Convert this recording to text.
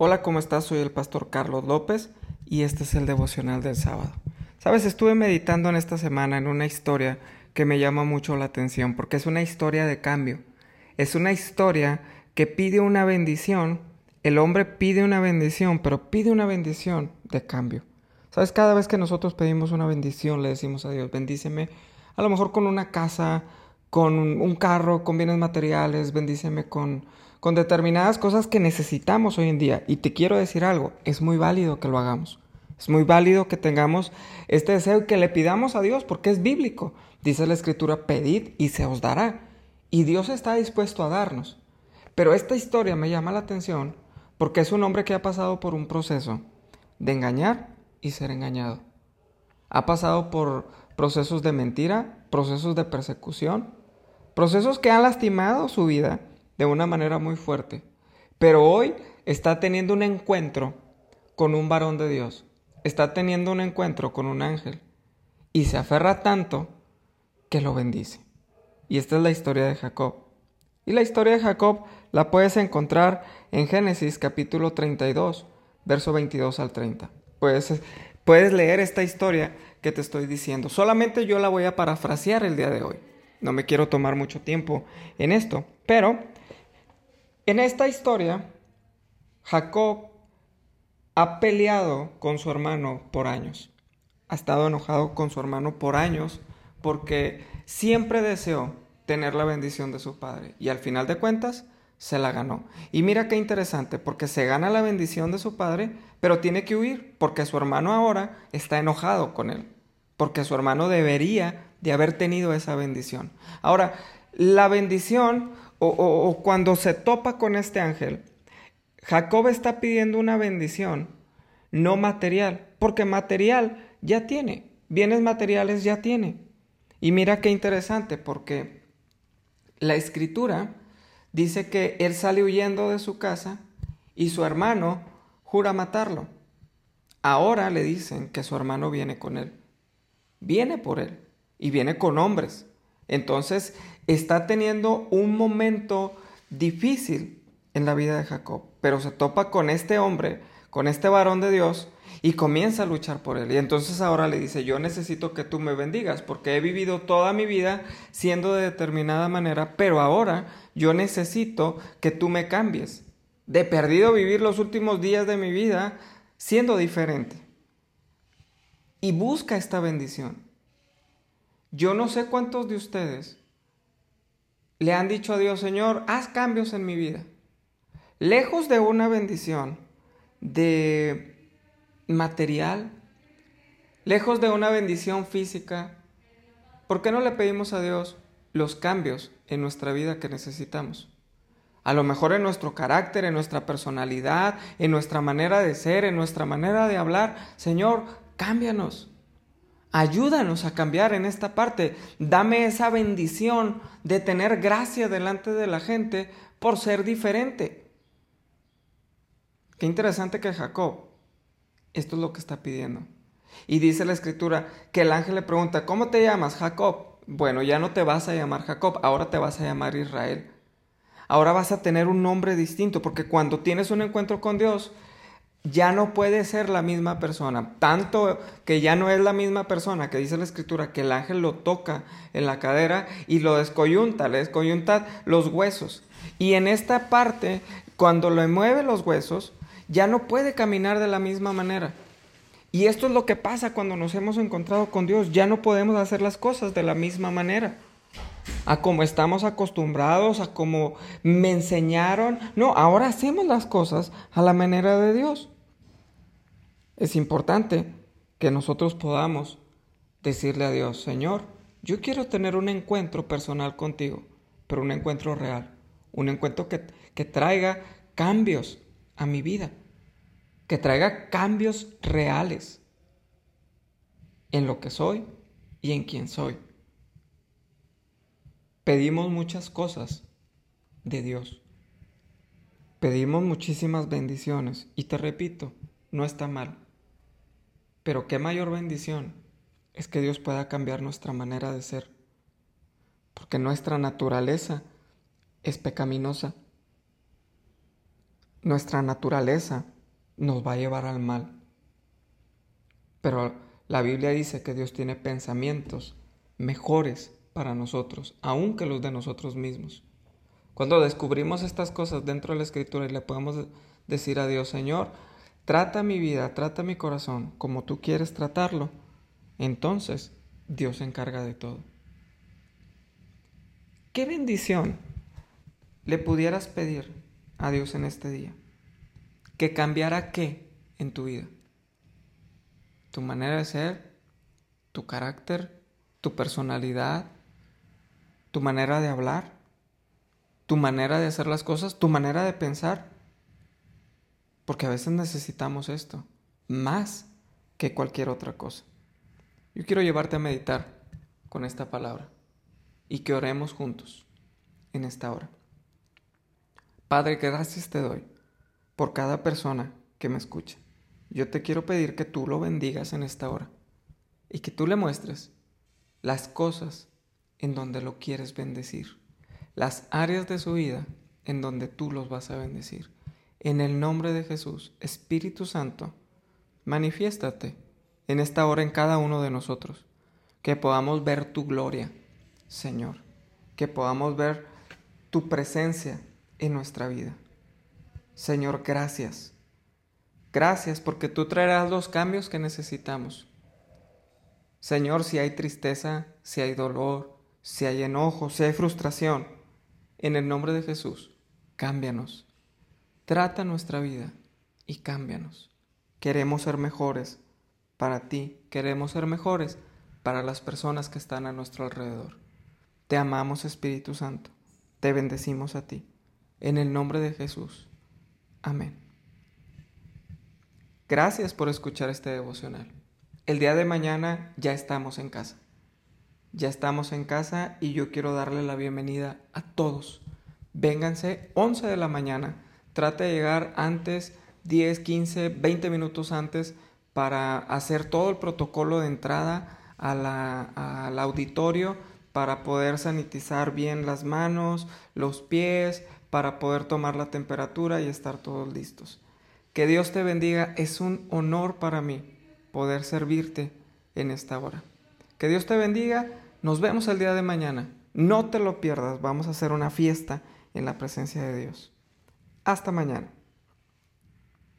Hola, ¿cómo estás? Soy el pastor Carlos López y este es el devocional del sábado. Sabes, estuve meditando en esta semana en una historia que me llama mucho la atención porque es una historia de cambio. Es una historia que pide una bendición. El hombre pide una bendición, pero pide una bendición de cambio. Sabes, cada vez que nosotros pedimos una bendición, le decimos a Dios, bendíceme, a lo mejor con una casa, con un carro, con bienes materiales, bendíceme con con determinadas cosas que necesitamos hoy en día. Y te quiero decir algo, es muy válido que lo hagamos. Es muy válido que tengamos este deseo y que le pidamos a Dios porque es bíblico. Dice la escritura, pedid y se os dará. Y Dios está dispuesto a darnos. Pero esta historia me llama la atención porque es un hombre que ha pasado por un proceso de engañar y ser engañado. Ha pasado por procesos de mentira, procesos de persecución, procesos que han lastimado su vida de una manera muy fuerte. Pero hoy está teniendo un encuentro con un varón de Dios. Está teniendo un encuentro con un ángel. Y se aferra tanto que lo bendice. Y esta es la historia de Jacob. Y la historia de Jacob la puedes encontrar en Génesis capítulo 32, verso 22 al 30. Puedes, puedes leer esta historia que te estoy diciendo. Solamente yo la voy a parafrasear el día de hoy. No me quiero tomar mucho tiempo en esto, pero en esta historia, Jacob ha peleado con su hermano por años. Ha estado enojado con su hermano por años porque siempre deseó tener la bendición de su padre y al final de cuentas se la ganó. Y mira qué interesante, porque se gana la bendición de su padre, pero tiene que huir porque su hermano ahora está enojado con él, porque su hermano debería de haber tenido esa bendición. Ahora, la bendición o, cuando se topa con este ángel, Jacob está pidiendo una bendición, no material, porque material ya tiene, bienes materiales ya tiene. Y mira qué interesante, porque la escritura dice que él sale huyendo de su casa y su hermano jura matarlo. Ahora le dicen que su hermano viene con él. Viene por él y viene con hombres. Entonces está teniendo un momento difícil en la vida de Jacob, pero se topa con este hombre, con este varón de Dios, y comienza a luchar por él. Y entonces ahora le dice, yo necesito que tú me bendigas, porque he vivido toda mi vida siendo de determinada manera, pero ahora yo necesito que tú me cambies. De perdido vivir los últimos días de mi vida siendo diferente. Y busca esta bendición. Yo no sé cuántos de ustedes le han dicho a Dios, Señor, haz cambios en mi vida. Lejos de una bendición de material, lejos de una bendición física, ¿por qué no le pedimos a Dios los cambios en nuestra vida que necesitamos? A lo mejor en nuestro carácter, en nuestra personalidad, en nuestra manera de ser, en nuestra manera de hablar. Señor, cámbianos. Ayúdanos a cambiar en esta parte. Dame esa bendición de tener gracia delante de la gente por ser diferente. Qué interesante que Jacob, esto es lo que está pidiendo. Y dice la escritura que el ángel le pregunta, ¿cómo te llamas Jacob? Bueno, ya no te vas a llamar Jacob, ahora te vas a llamar Israel. Ahora vas a tener un nombre distinto, porque cuando tienes un encuentro con Dios, ya no puede ser la misma persona. Tanto que ya no es la misma persona que dice la escritura que el ángel lo toca en la cadera y lo descoyunta, le descoyunta los huesos. Y en esta parte, cuando le mueve los huesos, ya no puede caminar de la misma manera. Y esto es lo que pasa cuando nos hemos encontrado con Dios. Ya no podemos hacer las cosas de la misma manera. A como estamos acostumbrados, a como me enseñaron. No, ahora hacemos las cosas a la manera de Dios. Es importante que nosotros podamos decirle a Dios, Señor, yo quiero tener un encuentro personal contigo, pero un encuentro real, un encuentro que, que traiga cambios a mi vida, que traiga cambios reales en lo que soy y en quién soy. Pedimos muchas cosas de Dios. Pedimos muchísimas bendiciones y te repito, no está mal. Pero qué mayor bendición es que Dios pueda cambiar nuestra manera de ser. Porque nuestra naturaleza es pecaminosa. nuestra naturaleza nos va a llevar al mal. Pero la Biblia dice que Dios tiene pensamientos mejores para nosotros, aun que los de nosotros mismos. Cuando descubrimos estas cosas dentro de la escritura y le podemos decir a Dios, Señor, trata mi vida, trata mi corazón como tú quieres tratarlo, entonces Dios se encarga de todo. ¿Qué bendición le pudieras pedir a Dios en este día? ¿Que cambiara qué en tu vida? ¿Tu manera de ser? ¿Tu carácter? ¿Tu personalidad? ¿Tu manera de hablar? ¿Tu manera de hacer las cosas? ¿Tu manera de pensar? Porque a veces necesitamos esto, más que cualquier otra cosa. Yo quiero llevarte a meditar con esta palabra y que oremos juntos en esta hora. Padre, gracias te doy por cada persona que me escucha. Yo te quiero pedir que tú lo bendigas en esta hora y que tú le muestres las cosas en donde lo quieres bendecir, las áreas de su vida en donde tú los vas a bendecir. En el nombre de Jesús, Espíritu Santo, manifiéstate en esta hora en cada uno de nosotros, que podamos ver tu gloria, Señor, que podamos ver tu presencia en nuestra vida. Señor, gracias. Gracias porque tú traerás los cambios que necesitamos. Señor, si hay tristeza, si hay dolor, si hay enojo, si hay frustración, en el nombre de Jesús, cámbianos. Trata nuestra vida y cámbianos. Queremos ser mejores para ti, queremos ser mejores para las personas que están a nuestro alrededor. Te amamos Espíritu Santo, te bendecimos a ti, en el nombre de Jesús. Amén. Gracias por escuchar este devocional. El día de mañana ya estamos en casa. Ya estamos en casa y yo quiero darle la bienvenida a todos. Vénganse 11 de la mañana. Trate de llegar antes, 10, 15, 20 minutos antes para hacer todo el protocolo de entrada al auditorio para poder sanitizar bien las manos, los pies, para poder tomar la temperatura y estar todos listos. Que Dios te bendiga, es un honor para mí poder servirte en esta hora. Que Dios te bendiga, nos vemos el día de mañana. No te lo pierdas, vamos a hacer una fiesta en la presencia de Dios. Hasta mañana.